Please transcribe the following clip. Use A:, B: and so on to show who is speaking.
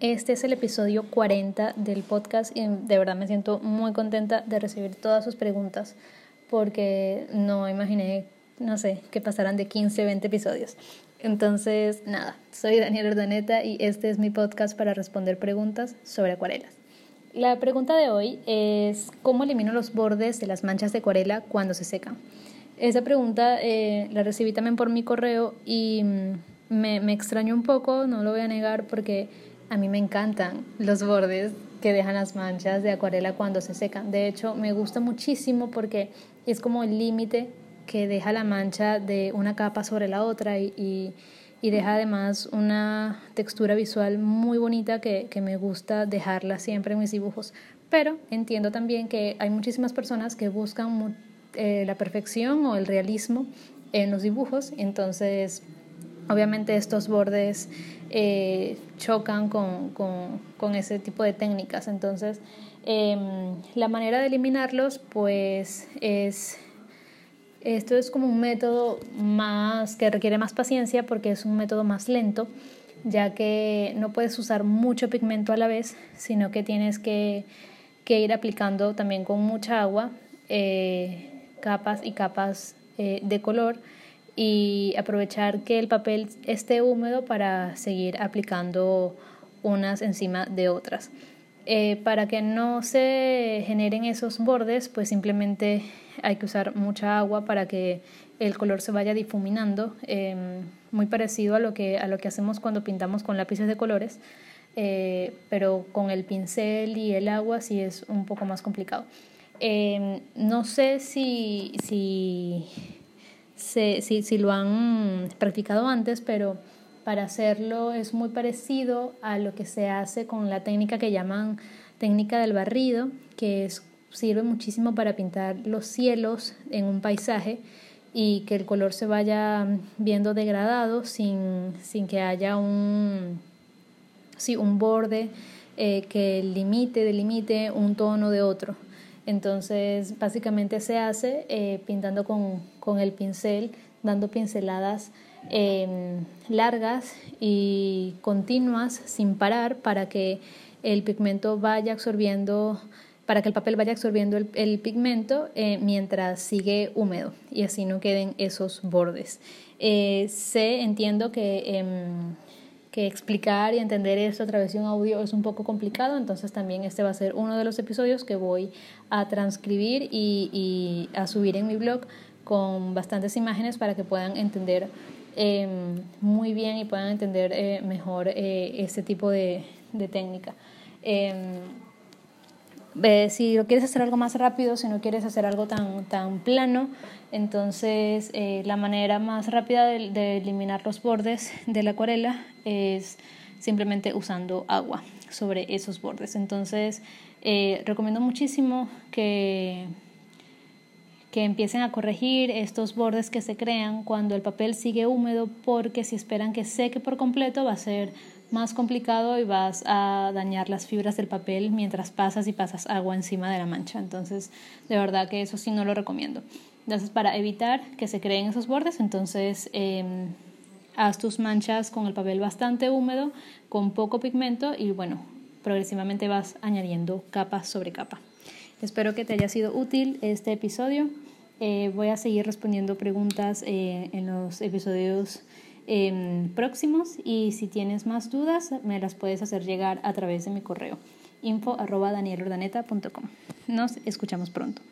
A: Este es el episodio 40 del podcast y de verdad me siento muy contenta de recibir todas sus preguntas porque no imaginé, no sé, que pasaran de 15, 20 episodios. Entonces, nada, soy Daniela Ordaneta y este es mi podcast para responder preguntas sobre acuarelas. La pregunta de hoy es ¿cómo elimino los bordes de las manchas de acuarela cuando se secan? Esa pregunta eh, la recibí también por mi correo y mm, me, me extrañó un poco, no lo voy a negar porque a mí me encantan los bordes que dejan las manchas de acuarela cuando se secan. De hecho, me gusta muchísimo porque es como el límite que deja la mancha de una capa sobre la otra y, y, deja además una textura visual muy bonita que, que me gusta dejarla siempre en mis dibujos. Pero entiendo también que hay muchísimas personas que buscan eh, la perfección o el realismo en los dibujos, entonces obviamente estos bordes eh, chocan con, con, con, ese tipo de técnicas. Entonces, em, la manera de eliminarlos, pues es, esto es como un método más que requiere más paciencia porque es un método más lento, ya que no puedes usar mucho pigmento a la vez, sino que tienes que, que ir aplicando también con mucha agua eh, capas y capas eh, de color y aprovechar que el papel esté húmedo para seguir aplicando unas encima de otras. Eh, para que no se generen esos bordes, pues simplemente hay que usar mucha agua para que el color se vaya difuminando, em, muy parecido a lo, que, a lo que hacemos cuando pintamos con lápices de colores, eh, pero con el pincel y el agua sí es un poco más complicado. Em, no sé si, si si, si lo han practicado antes, pero para hacerlo es muy parecido a lo que se hace con la técnica que llaman técnica del barrido, que sirve muchísimo para pintar los cielos en un paisaje y que el color se vaya viendo degradado sin, sin que haya un, sí, un borde eh, que limite, delimite un tono de otro. Entonces, básicamente se hace eh, pintando con, con, el pincel, dando pinceladas em, largas y continuas sin parar para que el pigmento vaya absorbiendo, para que el papel vaya absorbiendo el, pigmento eh, mientras sigue húmedo y así no queden esos bordes. Eh, sé, entiendo que em, que explicar y entender esto a través de un audio es un poco complicado, entonces también este va a ser uno de los episodios que voy a transcribir y, y a subir en mi blog con bastantes imágenes para que puedan entender em, muy bien y puedan entender eh, mejor eh, este tipo de, de técnica. Si lo quieres hacer algo más rápido, si no quieres hacer algo tan, tan plano, entonces eh, la manera más rápida de, eliminar los bordes de la acuarela es simplemente usando agua sobre esos bordes. Entonces eh, recomiendo muchísimo que, que empiecen a corregir estos bordes que se crean cuando el papel sigue húmedo porque si esperan que seque por completo va a ser más complicado y vas a dañar las fibras del papel mientras pasas y pasas agua encima de la mancha. Entonces, de verdad que eso sí no lo recomiendo. Entonces, para evitar que se creen esos bordes, entonces em, haz tus manchas con el papel bastante húmedo, con poco pigmento y bueno, progresivamente vas añadiendo capa sobre capa. Espero que te haya sido útil este episodio. Eh, voy a seguir respondiendo preguntas eh, en los episodios Em, próximos y si tienes más dudas me las puedes hacer llegar a través de mi correo info arroba Nos escuchamos pronto.